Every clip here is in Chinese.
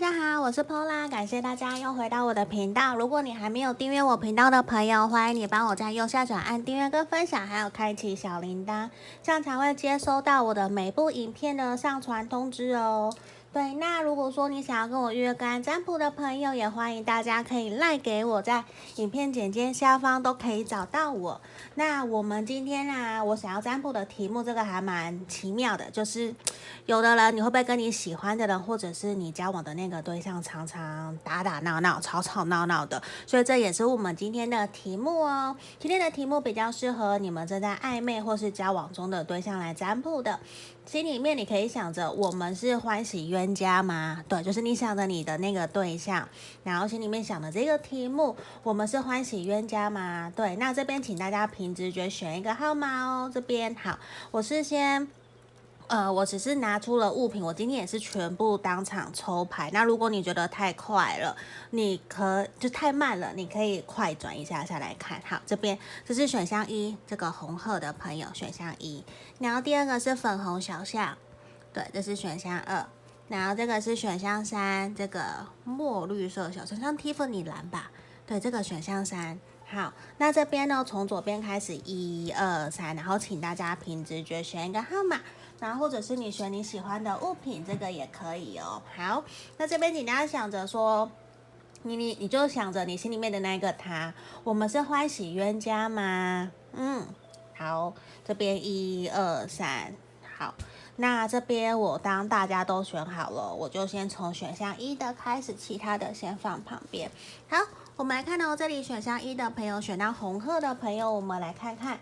大家好，我是 Pola，感谢大家又回到我的频道。如果你还没有订阅我频道的朋友，欢迎你帮我在右下角按订阅跟分享，还有开启小铃铛，这样才会接收到我的每部影片的上传通知哦。对，那如果说你想要跟我预约个案占卜的朋友，也欢迎大家可以赖给我，在影片简介下方都可以找到我。那我们今天啊，我想要占卜的题目，这个还蛮奇妙的，就是有的人你会不会跟你喜欢的人，或者是你交往的那个对象，常常打打闹闹、吵吵闹闹的，所以这也是我们今天的题目哦。今天的题目比较适合你们正在暧昧或是交往中的对象来占卜的。心里面你可以想着，我们是欢喜冤家吗？对，就是你想着你的那个对象，然后心里面想的这个题目，我们是欢喜冤家吗？对，那这边请大家凭直觉选一个号码哦。这边好，我是先。呃，我只是拿出了物品，我今天也是全部当场抽牌。那如果你觉得太快了，你可就太慢了，你可以快转一下下来看。好，这边这是选项一，这个红鹤的朋友选项一。然后第二个是粉红小象，对，这是选项二。然后这个是选项三，这个墨绿色小象，像 Tiffany 蓝吧？对，这个选项三。好，那这边呢，从左边开始，一二三，然后请大家凭直觉选一个号码。然后或者是你选你喜欢的物品，这个也可以哦。好，那这边请大家想着说，你你你就想着你心里面的那个他，我们是欢喜冤家吗？嗯，好，这边一二三，好，那这边我当大家都选好了，我就先从选项一的开始，其他的先放旁边。好，我们来看到这里选项一的朋友，选到红鹤的朋友，我们来看看。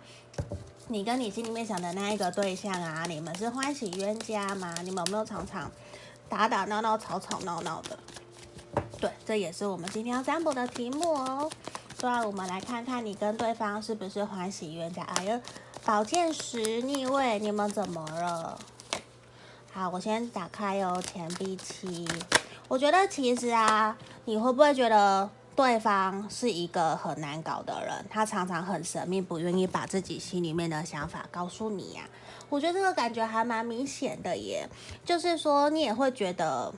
你跟你心里面想的那一个对象啊，你们是欢喜冤家吗？你们有没有常常打打闹闹、吵吵闹闹的？对，这也是我们今天要占卜的题目哦。对啊，我们来看看你跟对方是不是欢喜冤家？哎呀，宝剑十逆位，你们怎么了？好，我先打开哦，钱币七。我觉得其实啊，你会不会觉得？对方是一个很难搞的人，他常常很神秘，不愿意把自己心里面的想法告诉你呀。我觉得这个感觉还蛮明显的耶，就是说你也会觉得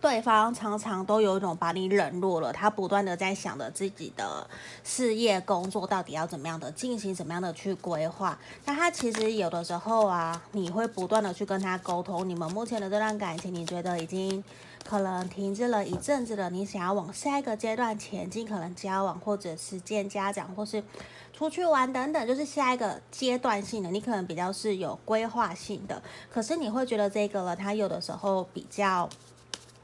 对方常常都有一种把你冷落了，他不断的在想着自己的事业工作到底要怎么样的进行，怎么样的去规划。那他其实有的时候啊，你会不断的去跟他沟通，你们目前的这段感情，你觉得已经。可能停滞了一阵子了，你想要往下一个阶段前进，可能交往或者是见家长，或是出去玩等等，就是下一个阶段性的，你可能比较是有规划性的。可是你会觉得这个了，他有的时候比较。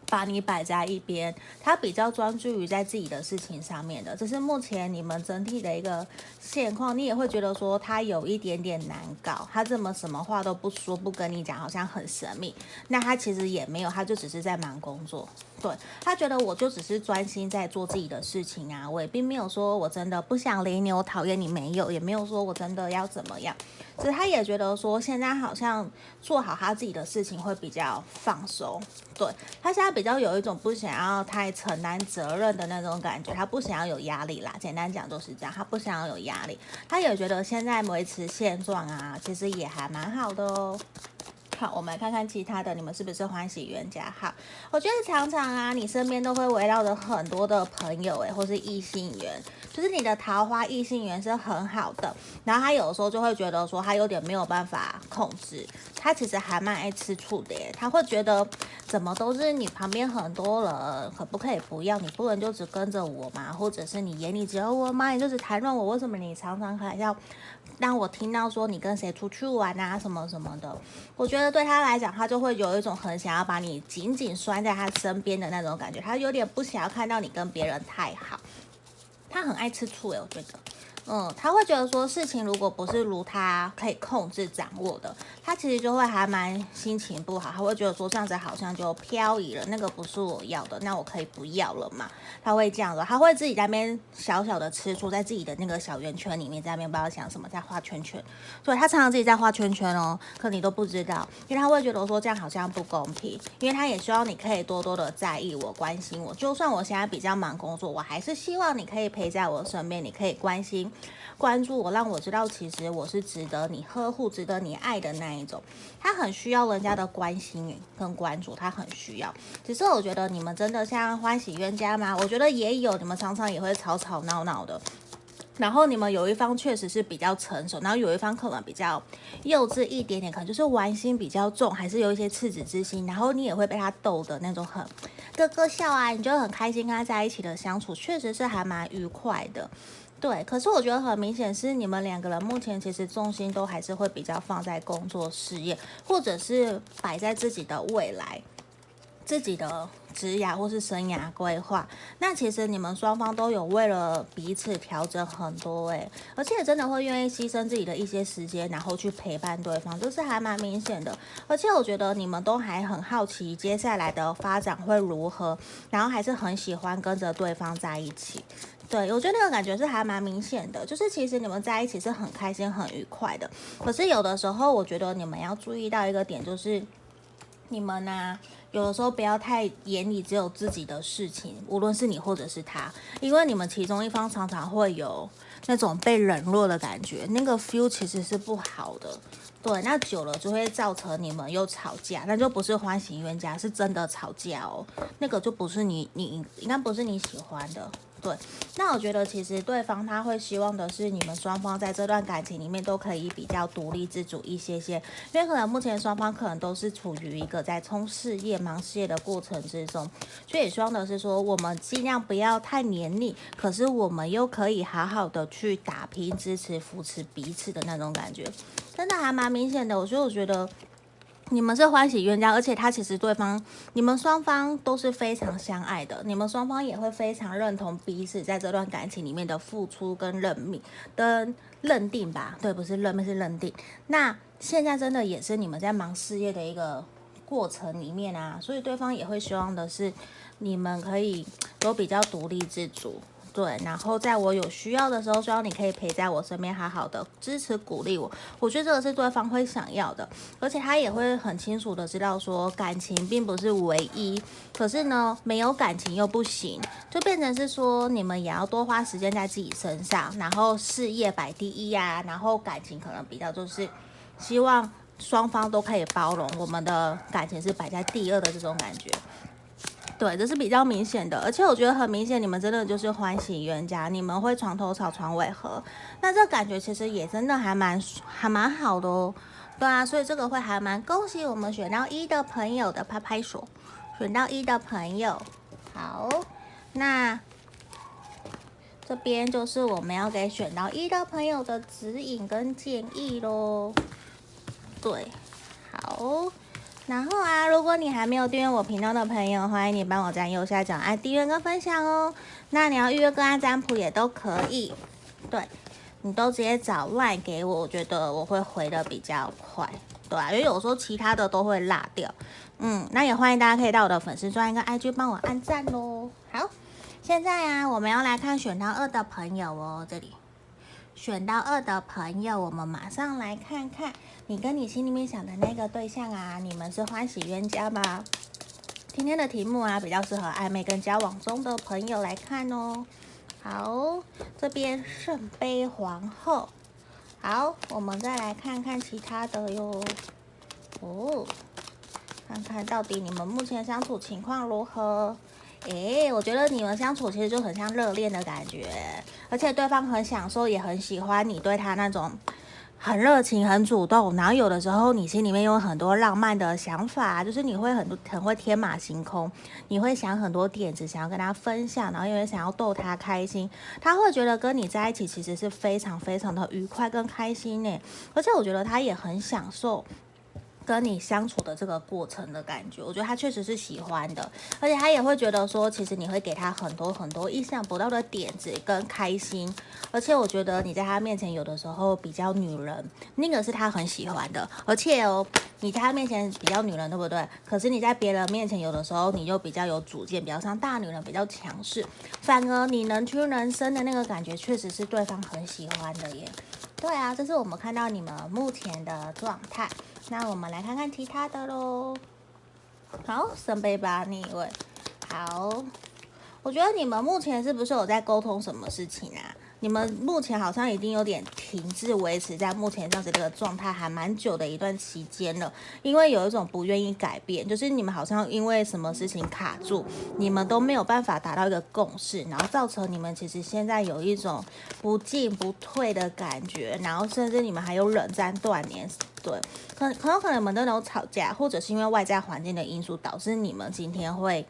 把你摆在一边，他比较专注于在自己的事情上面的，这是目前你们整体的一个现况。你也会觉得说他有一点点难搞，他怎么什么话都不说，不跟你讲，好像很神秘。那他其实也没有，他就只是在忙工作。对，他觉得我就只是专心在做自己的事情啊，我也并没有说我真的不想理你，我讨厌你，没有，也没有说我真的要怎么样。所以他也觉得说现在好像做好他自己的事情会比较放松。对，他现在比较有一种不想要太承担责任的那种感觉，他不想要有压力啦。简单讲就是这样，他不想要有压力。他也觉得现在维持现状啊，其实也还蛮好的哦。好，我们来看看其他的，你们是不是欢喜冤家？好，我觉得常常啊，你身边都会围绕着很多的朋友，诶，或是异性缘，就是你的桃花异性缘是很好的。然后他有的时候就会觉得说，他有点没有办法控制，他其实还蛮爱吃醋的耶。他会觉得，怎么都是你旁边很多人，可不可以不要？你不能就只跟着我吗？或者是你眼里只有我吗？你就只谈论我？为什么你常常还要让我听到说你跟谁出去玩啊，什么什么的？我觉得。对他来讲，他就会有一种很想要把你紧紧拴在他身边的那种感觉，他有点不想要看到你跟别人太好，他很爱吃醋诶，我觉得。嗯，他会觉得说事情如果不是如他可以控制掌握的，他其实就会还蛮心情不好。他会觉得说这样子好像就漂移了，那个不是我要的，那我可以不要了嘛？他会这样的，他会自己在那边小小的吃醋，在自己的那个小圆圈里面，在那边不知道想什么，在画圈圈。所以他常常自己在画圈圈哦，可你都不知道，因为他会觉得说这样好像不公平，因为他也希望你可以多多的在意我、关心我。就算我现在比较忙工作，我还是希望你可以陪在我身边，你可以关心。关注我，让我知道其实我是值得你呵护、值得你爱的那一种。他很需要人家的关心跟关注，他很需要。只是我觉得你们真的像欢喜冤家吗？我觉得也有，你们常常也会吵吵闹闹的。然后你们有一方确实是比较成熟，然后有一方可能比较幼稚一点点，可能就是玩心比较重，还是有一些赤子之心。然后你也会被他逗的那种很咯咯笑啊，你就很开心跟他在一起的相处，确实是还蛮愉快的。对，可是我觉得很明显是你们两个人目前其实重心都还是会比较放在工作事业，或者是摆在自己的未来，自己的。职涯或是生涯规划，那其实你们双方都有为了彼此调整很多诶，而且真的会愿意牺牲自己的一些时间，然后去陪伴对方，就是还蛮明显的。而且我觉得你们都还很好奇接下来的发展会如何，然后还是很喜欢跟着对方在一起。对，我觉得那个感觉是还蛮明显的，就是其实你们在一起是很开心、很愉快的。可是有的时候，我觉得你们要注意到一个点，就是你们呢、有的时候不要太眼里只有自己的事情，无论是你或者是他，因为你们其中一方常常会有那种被冷落的感觉，那个 feel 其实是不好的。对，那久了就会造成你们又吵架，那就不是欢喜冤家，是真的吵架哦。那个就不是你，你应该不是你喜欢的。那我觉得其实对方他会希望的是你们双方在这段感情里面都可以比较独立自主一些些，因为可能目前双方可能都是处于一个在冲事业、忙事业的过程之中，所以也希望的是说我们尽量不要太黏腻，可是我们又可以好好的去打拼、支持、扶持彼此的那种感觉，真的还蛮明显的。所以我觉得。你们是欢喜冤家，而且他其实对方，你们双方都是非常相爱的，你们双方也会非常认同彼此在这段感情里面的付出跟认命的认定吧？对，不是认命是认定。那现在真的也是你们在忙事业的一个过程里面啊，所以对方也会希望的是你们可以都比较独立自主。对，然后在我有需要的时候，希望你可以陪在我身边，好好的支持鼓励我。我觉得这个是对方会想要的，而且他也会很清楚的知道说，感情并不是唯一。可是呢，没有感情又不行，就变成是说，你们也要多花时间在自己身上，然后事业摆第一呀，然后感情可能比较就是希望双方都可以包容，我们的感情是摆在第二的这种感觉。对，这是比较明显的，而且我觉得很明显，你们真的就是欢喜冤家，你们会床头吵床尾和，那这感觉其实也真的还蛮还蛮好的哦，对啊，所以这个会还蛮恭喜我们选到一的朋友的拍拍手，选到一的朋友，好，那这边就是我们要给选到一的朋友的指引跟建议喽，对，好。然后啊，如果你还没有订阅我频道的朋友，欢迎你帮我在右下角按订阅跟分享哦。那你要预约个案占卜也都可以，对，你都直接找 LINE 给我，我觉得我会回的比较快，对啊，因为有时候其他的都会落掉。嗯，那也欢迎大家可以到我的粉丝专页跟 IG 帮我按赞喽。好，现在啊，我们要来看选到二的朋友哦，这里选到二的朋友，我们马上来看看。你跟你心里面想的那个对象啊，你们是欢喜冤家吗？今天的题目啊，比较适合暧昧跟交往中的朋友来看哦。好，这边圣杯皇后。好，我们再来看看其他的哟。哦，看看到底你们目前相处情况如何？诶，我觉得你们相处其实就很像热恋的感觉，而且对方很享受，也很喜欢你对他那种。很热情，很主动，然后有的时候你心里面有很多浪漫的想法，就是你会很多很会天马行空，你会想很多点子，想要跟他分享，然后因为想要逗他开心，他会觉得跟你在一起其实是非常非常的愉快跟开心呢，而且我觉得他也很享受。跟你相处的这个过程的感觉，我觉得他确实是喜欢的，而且他也会觉得说，其实你会给他很多很多意想不到的点子跟开心，而且我觉得你在他面前有的时候比较女人，那个是他很喜欢的，而且哦，你在他面前比较女人，对不对？可是你在别人面前有的时候你就比较有主见，比较像大女人，比较强势，反而你能屈能伸的那个感觉，确实是对方很喜欢的耶。对啊，这是我们看到你们目前的状态。那我们来看看其他的喽。好，圣杯八逆位。好，我觉得你们目前是不是有在沟通什么事情啊？你们目前好像已经有点停滞，维持在目前这样子这个状态，还蛮久的一段期间了。因为有一种不愿意改变，就是你们好像因为什么事情卡住，你们都没有办法达到一个共识，然后造成你们其实现在有一种不进不退的感觉，然后甚至你们还有冷战断联。对，可可有可能你们都有吵架，或者是因为外在环境的因素导致你们今天会。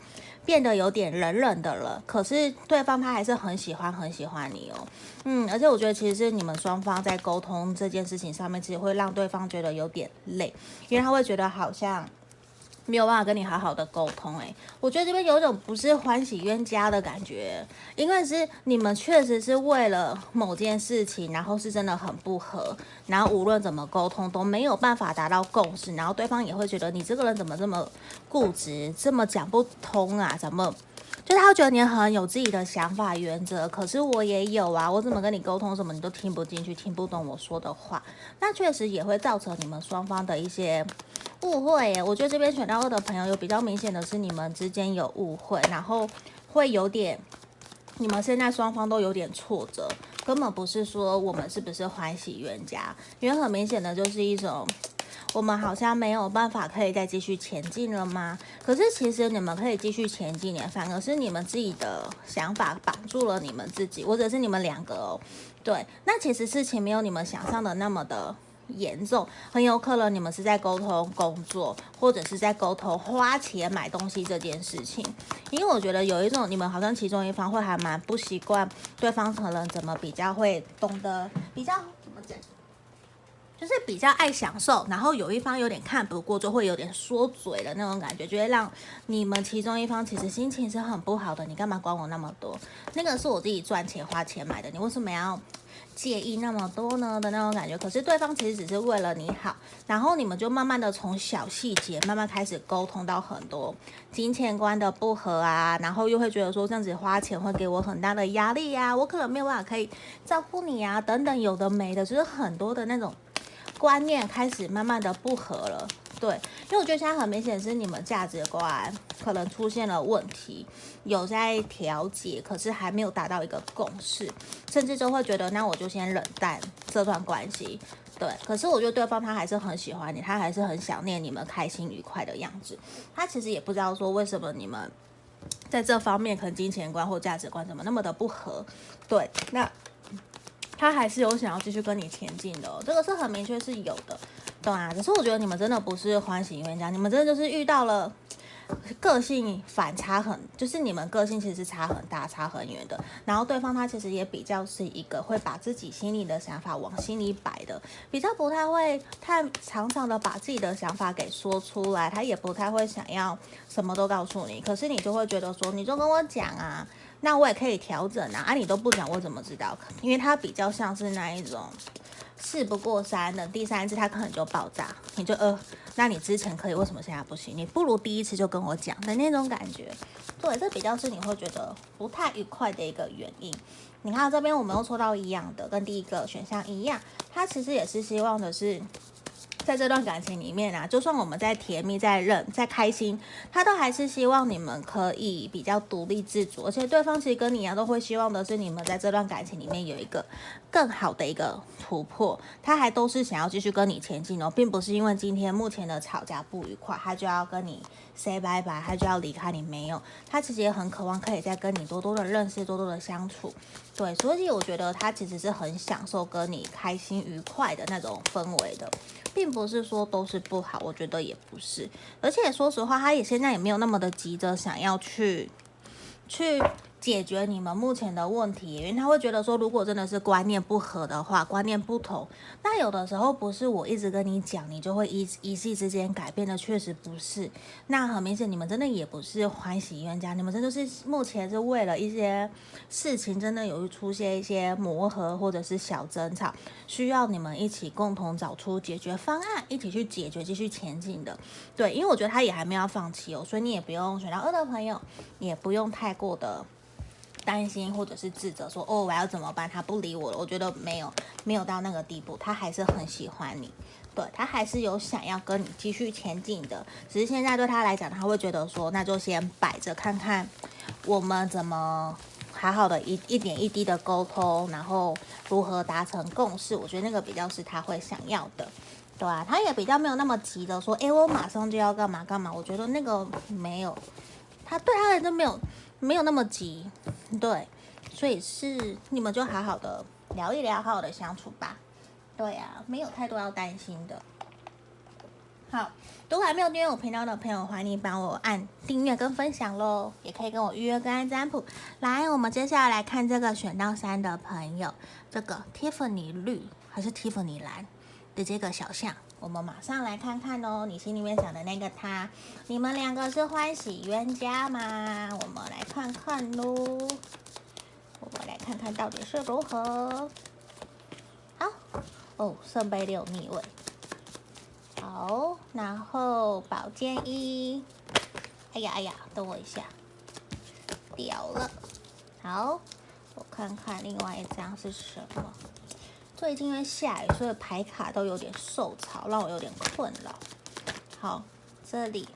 变得有点冷冷的了，可是对方他还是很喜欢很喜欢你哦，嗯，而且我觉得其实是你们双方在沟通这件事情上面，其实会让对方觉得有点累，因为他会觉得好像。没有办法跟你好好的沟通，诶，我觉得这边有种不是欢喜冤家的感觉，因为是你们确实是为了某件事情，然后是真的很不合，然后无论怎么沟通都没有办法达到共识，然后对方也会觉得你这个人怎么这么固执，这么讲不通啊，怎么？就是他觉得你很有自己的想法原则，可是我也有啊，我怎么跟你沟通什么你都听不进去，听不懂我说的话，那确实也会造成你们双方的一些误会。我觉得这边选到二的朋友有比较明显的是你们之间有误会，然后会有点，你们现在双方都有点挫折，根本不是说我们是不是欢喜冤家，因为很明显的就是一种。我们好像没有办法可以再继续前进了吗？可是其实你们可以继续前进的，反而是你们自己的想法绑住了你们自己，或者是你们两个哦。对，那其实事情没有你们想象的那么的严重，很有可能你们是在沟通工作，或者是在沟通花钱买东西这件事情。因为我觉得有一种你们好像其中一方会还蛮不习惯对方可能怎么比较会懂得比较怎么讲。就是比较爱享受，然后有一方有点看不过，就会有点说嘴的那种感觉，就会让你们其中一方其实心情是很不好的。你干嘛管我那么多？那个是我自己赚钱花钱买的，你为什么要介意那么多呢？的那种感觉。可是对方其实只是为了你好，然后你们就慢慢的从小细节慢慢开始沟通到很多金钱观的不合啊，然后又会觉得说这样子花钱会给我很大的压力呀，我可能没有办法可以照顾你啊，等等有的没的，就是很多的那种。观念开始慢慢的不合了，对，因为我觉得现在很明显是你们价值观可能出现了问题，有在调节，可是还没有达到一个共识，甚至就会觉得那我就先冷淡这段关系，对。可是我觉得对方他还是很喜欢你，他还是很想念你们开心愉快的样子，他其实也不知道说为什么你们在这方面可能金钱观或价值观怎么那么的不合，对，那。他还是有想要继续跟你前进的，这个是很明确是有的，懂啊。可是我觉得你们真的不是欢喜冤家，你们真的就是遇到了个性反差很，就是你们个性其实是差很大、差很远的。然后对方他其实也比较是一个会把自己心里的想法往心里摆的，比较不太会太常常的把自己的想法给说出来，他也不太会想要什么都告诉你。可是你就会觉得说，你就跟我讲啊。那我也可以调整啊，啊，你都不讲，我怎么知道？因为它比较像是那一种事不过三的，第三次它可能就爆炸，你就呃，那你之前可以，为什么现在不行？你不如第一次就跟我讲的那种感觉。对，这比较是你会觉得不太愉快的一个原因。你看这边我们又抽到一样的，跟第一个选项一样，他其实也是希望的是。在这段感情里面啊，就算我们在甜蜜、在认、在开心，他都还是希望你们可以比较独立自主，而且对方其实跟你一样，都会希望的是你们在这段感情里面有一个更好的一个突破，他还都是想要继续跟你前进哦，并不是因为今天目前的吵架不愉快，他就要跟你 say 拜拜，他就要离开你，没有，他其实也很渴望可以再跟你多多的认识，多多的相处，对，所以我觉得他其实是很享受跟你开心愉快的那种氛围的。并不是说都是不好，我觉得也不是，而且说实话，他也现在也没有那么的急着想要去，去。解决你们目前的问题，因为他会觉得说，如果真的是观念不合的话，观念不同，那有的时候不是我一直跟你讲，你就会一一夕之间改变的，确实不是。那很明显，你们真的也不是欢喜冤家，你们真的是目前是为了一些事情，真的有出现一些磨合或者是小争吵，需要你们一起共同找出解决方案，一起去解决，继续前进的。对，因为我觉得他也还没有放弃哦，所以你也不用选到二的朋友，也不用太过的。担心或者是自责，说哦，我要怎么办？他不理我了。我觉得没有，没有到那个地步，他还是很喜欢你，对，他还是有想要跟你继续前进的。只是现在对他来讲，他会觉得说，那就先摆着看看，我们怎么好好的一一点一滴的沟通，然后如何达成共识，我觉得那个比较是他会想要的，对啊，他也比较没有那么急的说，哎，我马上就要干嘛干嘛。我觉得那个没有，他对他来说没有没有那么急，对，所以是你们就好好的聊一聊，好好的相处吧。对啊，没有太多要担心的。好，如果还没有订阅我频道的朋友，欢迎帮我按订阅跟分享喽，也可以跟我预约跟按占卜。来，我们接下来来看这个选到三的朋友，这个 Tiffany 绿还是 Tiffany 蓝的这个小象，我们马上来看看哦，你心里面想的那个他，你们两个是欢喜冤家吗？我们来看看喽，我们来看看到底是如何。好，哦，圣杯六逆位。好，然后宝剑一，哎呀哎呀，等我一下，掉了。好，我看看另外一张是什么。最近因为下雨，所以牌卡都有点受潮，让我有点困扰。好，这里。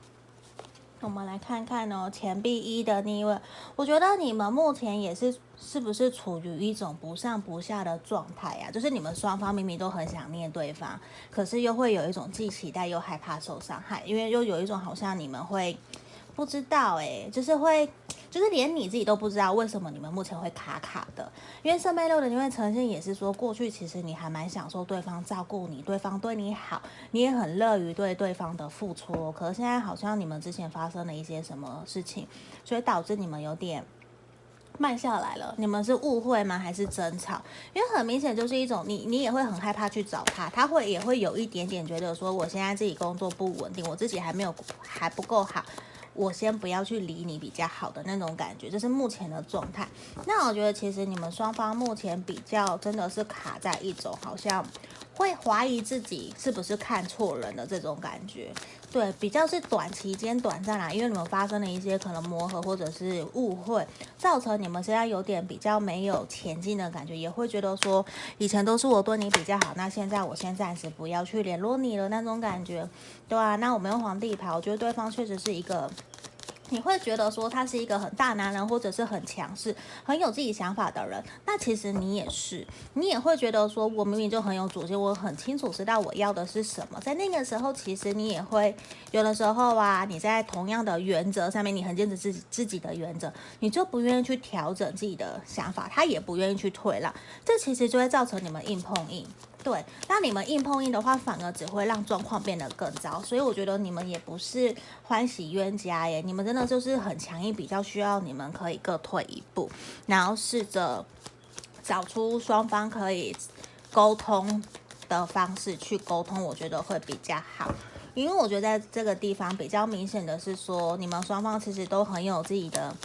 我们来看看哦，钱币一的逆位，我觉得你们目前也是是不是处于一种不上不下的状态呀？就是你们双方明明都很想念对方，可是又会有一种既期待又害怕受伤害，因为又有一种好像你们会不知道哎，就是会。就是连你自己都不知道为什么你们目前会卡卡的，因为圣杯六的逆位呈现也是说，过去其实你还蛮享受对方照顾你，对方对你好，你也很乐于对对方的付出。可是现在好像你们之前发生了一些什么事情，所以导致你们有点慢下来了。你们是误会吗？还是争吵？因为很明显就是一种你你也会很害怕去找他，他会也会有一点点觉得说，我现在自己工作不稳定，我自己还没有还不够好。我先不要去理你比较好的那种感觉，这是目前的状态。那我觉得其实你们双方目前比较真的是卡在一种好像会怀疑自己是不是看错人的这种感觉。对，比较是短期间短暂啦，因为你们发生了一些可能磨合或者是误会，造成你们现在有点比较没有前进的感觉，也会觉得说以前都是我对你比较好，那现在我先暂时不要去联络你了那种感觉，对啊，那我们用皇帝牌，我觉得对方确实是一个。你会觉得说他是一个很大男人，或者是很强势、很有自己想法的人。那其实你也是，你也会觉得说，我明明就很有主见，我很清楚知道我要的是什么。在那个时候，其实你也会有的时候啊，你在同样的原则上面，你很坚持自己自己的原则，你就不愿意去调整自己的想法，他也不愿意去退让。这其实就会造成你们硬碰硬。对，那你们硬碰硬的话，反而只会让状况变得更糟。所以我觉得你们也不是欢喜冤家耶，你们真的就是很强硬，比较需要你们可以各退一步，然后试着找出双方可以沟通的方式去沟通，我觉得会比较好。因为我觉得在这个地方比较明显的是说，你们双方其实都很有自己的。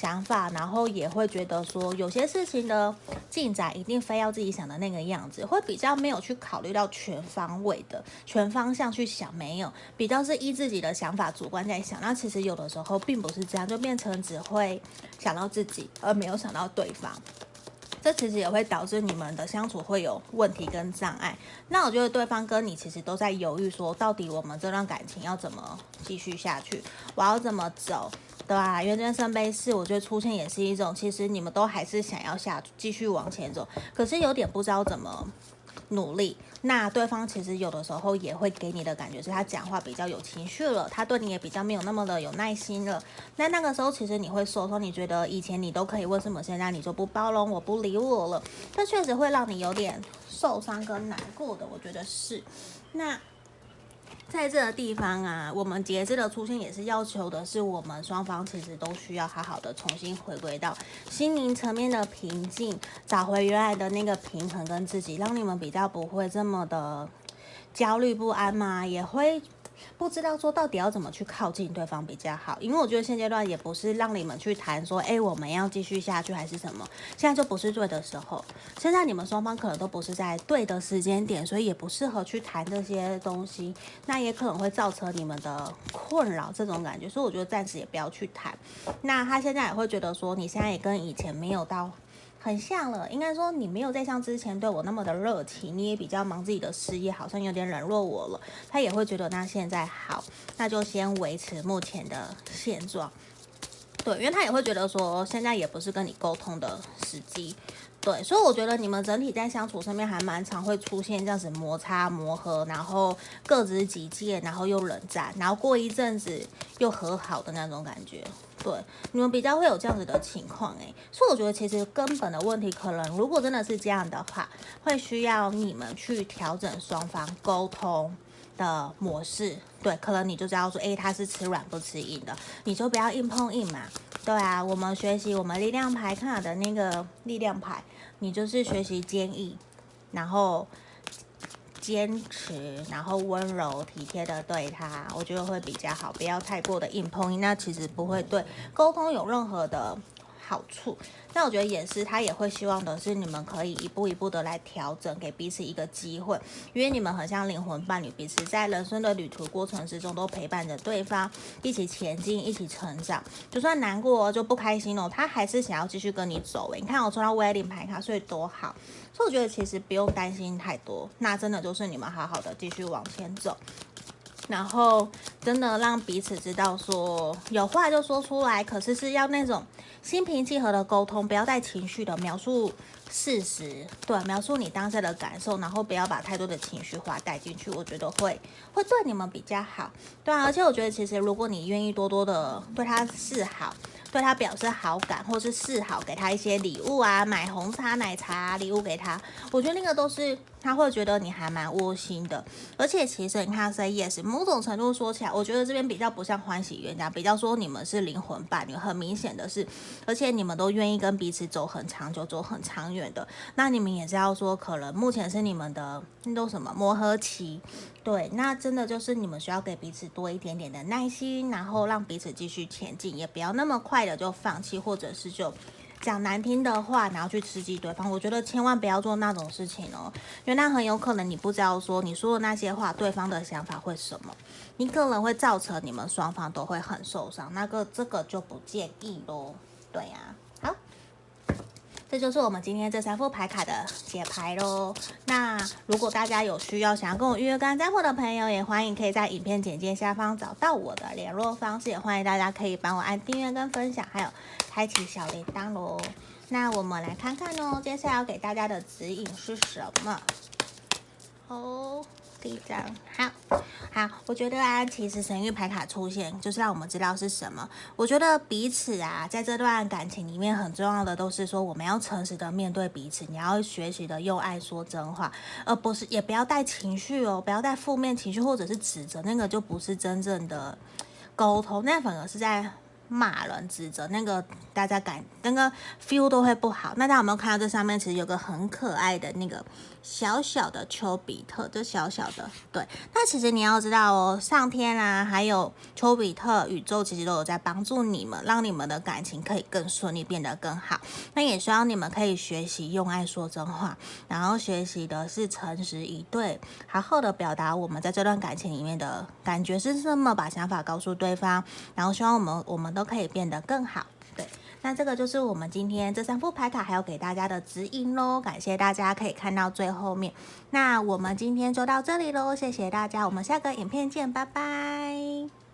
想法，然后也会觉得说，有些事情的进展一定非要自己想的那个样子，会比较没有去考虑到全方位的全方向去想，没有比较是依自己的想法主观在想。那其实有的时候并不是这样，就变成只会想到自己，而没有想到对方。这其实也会导致你们的相处会有问题跟障碍。那我觉得对方跟你其实都在犹豫，说到底我们这段感情要怎么继续下去，我要怎么走。对啊，因为这圣杯四，我觉得出现也是一种，其实你们都还是想要下继续往前走，可是有点不知道怎么努力。那对方其实有的时候也会给你的感觉是他讲话比较有情绪了，他对你也比较没有那么的有耐心了。那那个时候其实你会说说，你觉得以前你都可以，为什么现在你就不包容我，不理我了？这确实会让你有点受伤跟难过的，我觉得是。那。在这个地方啊，我们节制的出现也是要求的是，我们双方其实都需要好好的重新回归到心灵层面的平静，找回原来的那个平衡跟自己，让你们比较不会这么的焦虑不安嘛，也会。不知道说到底要怎么去靠近对方比较好，因为我觉得现阶段也不是让你们去谈说，哎，我们要继续下去还是什么，现在就不是对的时候。现在你们双方可能都不是在对的时间点，所以也不适合去谈这些东西，那也可能会造成你们的困扰这种感觉，所以我觉得暂时也不要去谈。那他现在也会觉得说，你现在也跟以前没有到。很像了，应该说你没有再像之前对我那么的热情，你也比较忙自己的事业，好像有点冷落我了。他也会觉得那现在好，那就先维持目前的现状。对，因为他也会觉得说，现在也不是跟你沟通的时机。对，所以我觉得你们整体在相处上面还蛮常会出现这样子摩擦磨合，然后各执己见，然后又冷战，然后过一阵子又和好的那种感觉。对，你们比较会有这样子的情况诶，所以我觉得其实根本的问题，可能如果真的是这样的话，会需要你们去调整双方沟通的模式。对，可能你就知道说，诶，他是吃软不吃硬的，你就不要硬碰硬嘛。对啊，我们学习我们力量牌卡的那个力量牌，你就是学习坚毅，然后坚持，然后温柔体贴的对他，我觉得会比较好，不要太过的硬碰硬，那其实不会对沟通有任何的。好处，那我觉得也是，他也会希望的是你们可以一步一步的来调整，给彼此一个机会，因为你们很像灵魂伴侣，彼此在人生的旅途过程之中都陪伴着对方，一起前进，一起成长。就算难过哦就不开心哦，他还是想要继续跟你走。你看我抽到 Wedding 牌卡，所以多好。所以我觉得其实不用担心太多，那真的就是你们好好的继续往前走。然后真的让彼此知道说有话就说出来，可是是要那种心平气和的沟通，不要带情绪的描述事实，对，描述你当下的感受，然后不要把太多的情绪化带进去，我觉得会会对你们比较好，对啊，而且我觉得其实如果你愿意多多的对他示好。对他表示好感，或是示好，给他一些礼物啊，买红茶、奶茶啊礼物给他，我觉得那个都是他会觉得你还蛮窝心的。而且其实你看，say yes，某种程度说起来，我觉得这边比较不像欢喜冤家，比较说你们是灵魂伴侣，很明显的是，而且你们都愿意跟彼此走很长久、走很长远的。那你们也是要说，可能目前是你们的那都什么磨合期。对，那真的就是你们需要给彼此多一点点的耐心，然后让彼此继续前进，也不要那么快的就放弃，或者是就讲难听的话，然后去刺激对方。我觉得千万不要做那种事情哦，因为那很有可能你不知道说你说的那些话，对方的想法会什么，你可能会造成你们双方都会很受伤，那个这个就不建议咯。对呀、这就是我们今天这三副牌卡的解牌喽。那如果大家有需要想要跟我预约个案占卜的朋友，也欢迎可以在影片简介下方找到我的联络方式。也欢迎大家可以帮我按订阅跟分享，还有开启小铃铛喽。那我们来看看哦，接下来要给大家的指引是什么？哦。第一张，好好，我觉得啊，其实神諭牌卡出现，就是让我们知道是什么。我觉得彼此啊，在这段感情里面很重要的，都是说我们要诚实的面对彼此，你要学习的用爱说真话，而不是也不要带情绪哦，不要带负面情绪或者是指责，那个就不是真正的沟通，那反而是在骂人、指责，那个大家感那个 feel 都会不好。那大家有没有看到这上面其实有个很可爱的那个？小小的丘比特，这小小的，对。那其实你要知道哦，上天啊，还有丘比特，宇宙其实都有在帮助你们，让你们的感情可以更顺利，变得更好。那也希望你们可以学习用爱说真话，然后学习的是诚实以对，好好的表达我们在这段感情里面的感觉是什么，把想法告诉对方，然后希望我们我们都可以变得更好。对那这个就是我们今天这三副牌卡还有给大家的指引喽，感谢大家可以看到最后面。那我们今天就到这里喽，谢谢大家，我们下个影片见，拜拜。